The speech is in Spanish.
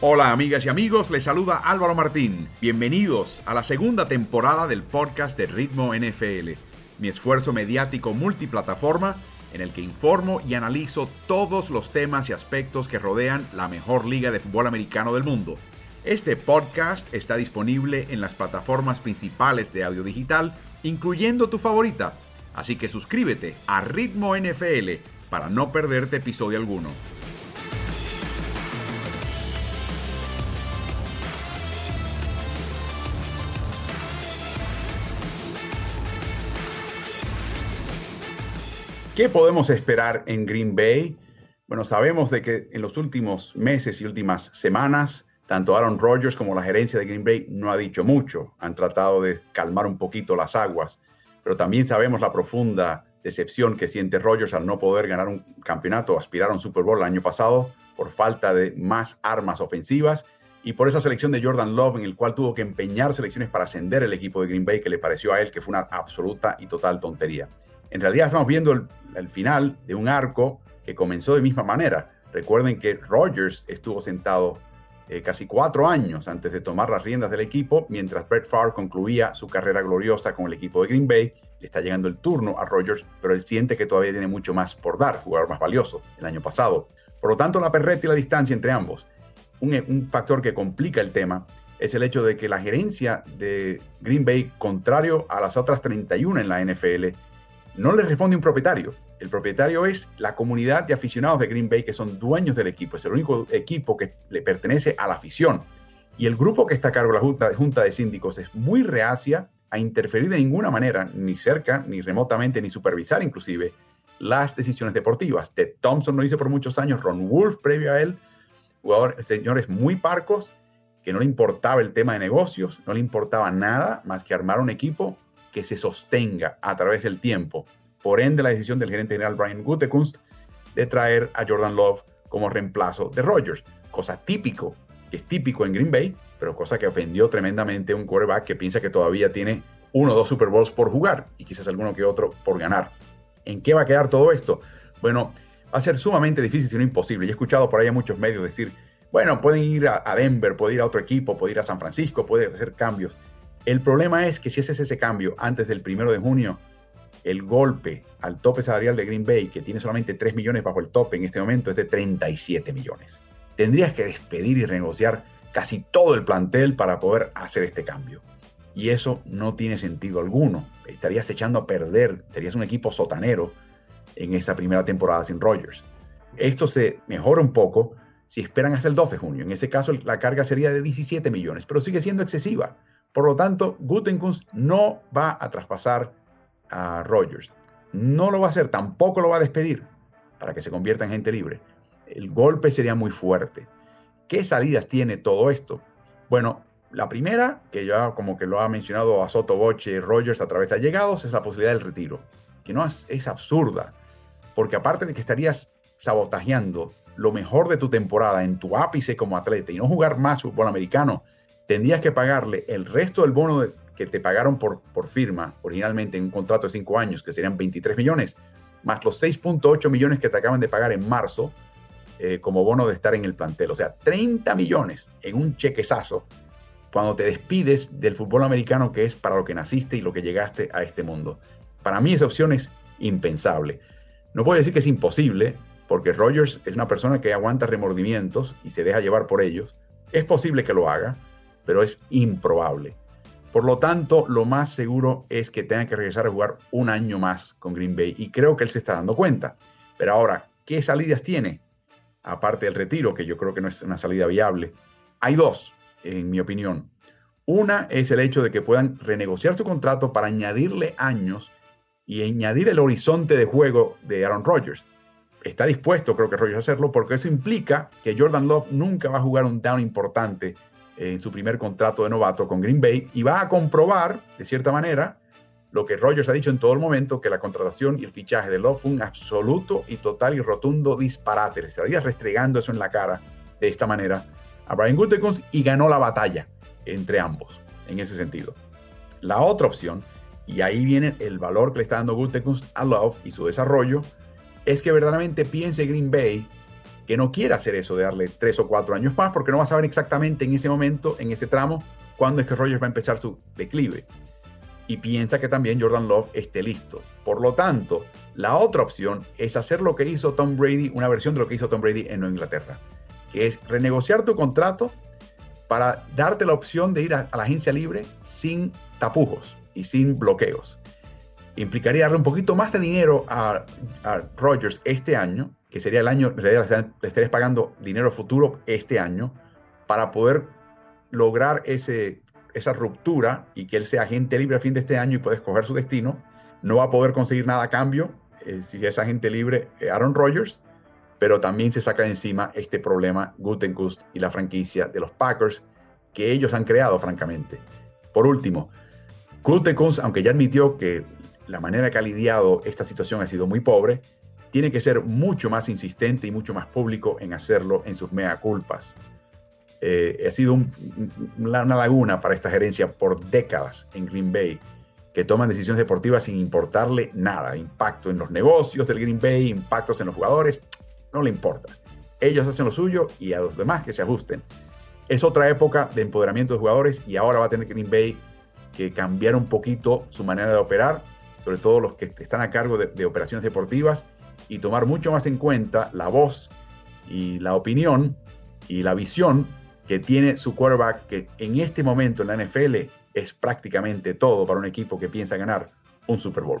Hola amigas y amigos, les saluda Álvaro Martín. Bienvenidos a la segunda temporada del podcast de Ritmo NFL, mi esfuerzo mediático multiplataforma en el que informo y analizo todos los temas y aspectos que rodean la mejor liga de fútbol americano del mundo. Este podcast está disponible en las plataformas principales de audio digital, incluyendo tu favorita. Así que suscríbete a Ritmo NFL para no perderte episodio alguno. ¿Qué podemos esperar en Green Bay? Bueno, sabemos de que en los últimos meses y últimas semanas, tanto Aaron Rodgers como la gerencia de Green Bay no ha dicho mucho. Han tratado de calmar un poquito las aguas, pero también sabemos la profunda decepción que siente Rodgers al no poder ganar un campeonato, aspirar a un Super Bowl el año pasado por falta de más armas ofensivas y por esa selección de Jordan Love en el cual tuvo que empeñar selecciones para ascender el equipo de Green Bay que le pareció a él que fue una absoluta y total tontería. En realidad estamos viendo el, final de un arco que comenzó de misma manera. Recuerden que Rodgers estuvo sentado eh, casi cuatro años antes de tomar las riendas del equipo, mientras Brett Favre concluía su carrera gloriosa con el equipo de Green Bay. Le está llegando el turno a Rodgers, pero él siente que todavía tiene mucho más por dar, jugador más valioso el año pasado. Por lo tanto, la perreta y la distancia entre ambos. Un, un factor que complica el tema es el hecho de que la gerencia de Green Bay, contrario a las otras 31 en la NFL, no le responde un propietario. El propietario es la comunidad de aficionados de Green Bay que son dueños del equipo. Es el único equipo que le pertenece a la afición. Y el grupo que está a cargo de la junta, de síndicos es muy reacia a interferir de ninguna manera, ni cerca, ni remotamente, ni supervisar inclusive las decisiones deportivas. Ted Thompson lo hizo por muchos años, Ron Wolf previo a él, jugadores, señores muy parcos, que no le importaba el tema de negocios, no le importaba nada más que armar un equipo que se sostenga a través del tiempo. Por ende, la decisión del gerente general Brian Gutekunst de traer a Jordan Love como reemplazo de Rodgers, cosa típico, que es típico en Green Bay, pero cosa que ofendió tremendamente a un quarterback que piensa que todavía tiene uno o dos Super Bowls por jugar y quizás alguno que otro por ganar. ¿En qué va a quedar todo esto? Bueno, va a ser sumamente difícil, si no imposible. Y he escuchado por ahí a muchos medios decir, bueno, pueden ir a, Denver, pueden ir a otro equipo, pueden ir a San Francisco, pueden hacer cambios. El problema es que si ese es ese cambio antes del primero de junio, el golpe al tope salarial de Green Bay, que tiene solamente 3 millones bajo el tope en este momento, es de 37 millones. Tendrías que despedir y renegociar casi todo el plantel para poder hacer este cambio. Y eso no tiene sentido alguno. Estarías echando a perder, serías un equipo sotanero en esta primera temporada sin Rodgers. Esto se mejora un poco si esperan hasta el 12 de junio. En ese caso, la carga sería de 17 millones, pero sigue siendo excesiva. Por lo tanto, Gutenkunst no va a traspasar a Rogers. No lo va a hacer, tampoco lo va a despedir para que se convierta en gente libre. El golpe sería muy fuerte. ¿Qué salidas tiene todo esto? Bueno, la primera, que ya como que lo ha mencionado a Soto Boche Rogers a través de allegados, es la posibilidad del retiro, que no es, es absurda, porque aparte de que estarías sabotajeando lo mejor de tu temporada en tu ápice como atleta y no jugar más fútbol americano, tendrías que pagarle el resto del bono que te pagaron por, por firma originalmente en un contrato de cinco años, que serían 23 millones, más los 6.8 millones que te acaban de pagar en marzo eh, como bono de estar en el plantel. O sea, 30 millones en un chequezazo cuando te despides del fútbol americano que es para lo que naciste y lo que llegaste a este mundo. Para mí esa opción es impensable. No puedo decir que es imposible, porque Rogers es una persona que aguanta remordimientos y se deja llevar por ellos. Es posible que lo haga, pero es improbable. Por lo tanto, lo más seguro es que tenga que regresar a jugar un año más con Green Bay y creo que él se está dando cuenta. Pero ahora, ¿qué salidas tiene? Aparte del retiro, que yo creo que no es una salida viable. Hay dos, en mi opinión. Una es el hecho de que puedan renegociar su contrato para añadirle años y añadir el horizonte de juego de Aaron Rodgers. Está dispuesto, creo que Rodgers, a hacerlo porque eso implica que Jordan Love nunca va a jugar un down importante en su primer contrato de novato con Green Bay y va a comprobar, de cierta manera, lo que Rogers ha dicho en todo el momento, que la contratación y el fichaje de Love fue un absoluto y total y rotundo disparate. Le estaría restregando eso en la cara de esta manera a Brian Gutekunst y ganó la batalla entre ambos en ese sentido. La otra opción, y ahí viene el valor que le está dando Gutekunst a Love y su desarrollo, es que verdaderamente piense Green Bay que no quiere hacer eso de darle tres o cuatro años más, porque no va a saber exactamente en ese momento, en ese tramo, cuándo es que Rogers va a empezar su declive. Y piensa que también Jordan Love esté listo. Por lo tanto, la otra opción es hacer lo que hizo Tom Brady, una versión de lo que hizo Tom Brady en Inglaterra, que es renegociar tu contrato para darte la opción de ir a, la agencia libre sin tapujos y sin bloqueos. Implicaría darle un poquito más de dinero a Rogers este año que sería el año, le estarías pagando dinero futuro este año para poder lograr ese, esa ruptura y que él sea agente libre a fin de este año y pueda escoger su destino. No va a poder conseguir nada a cambio eh, si es agente libre eh, Aaron Rodgers, pero también se saca de encima este problema Gutenkust y la franquicia de los Packers que ellos han creado, francamente. Por último, Gutenkust, aunque ya admitió que la manera que ha lidiado esta situación ha sido muy pobre, tiene que ser mucho más insistente y mucho más público en hacerlo en sus mea culpas. Eh, ha sido una laguna para esta gerencia por décadas en Green Bay, que toman decisiones deportivas sin importarle nada, impacto en los negocios del Green Bay, impactos en los jugadores, no le importa. Ellos hacen lo suyo y a los demás que se ajusten. Es otra época de empoderamiento de jugadores y ahora va a tener Green Bay que cambiar un poquito su manera de operar, sobre todo los que están a cargo de operaciones deportivas y tomar mucho más en cuenta la voz y la opinión y la visión que tiene su quarterback, que en este momento en la NFL es prácticamente todo para un equipo que piensa ganar un Super Bowl.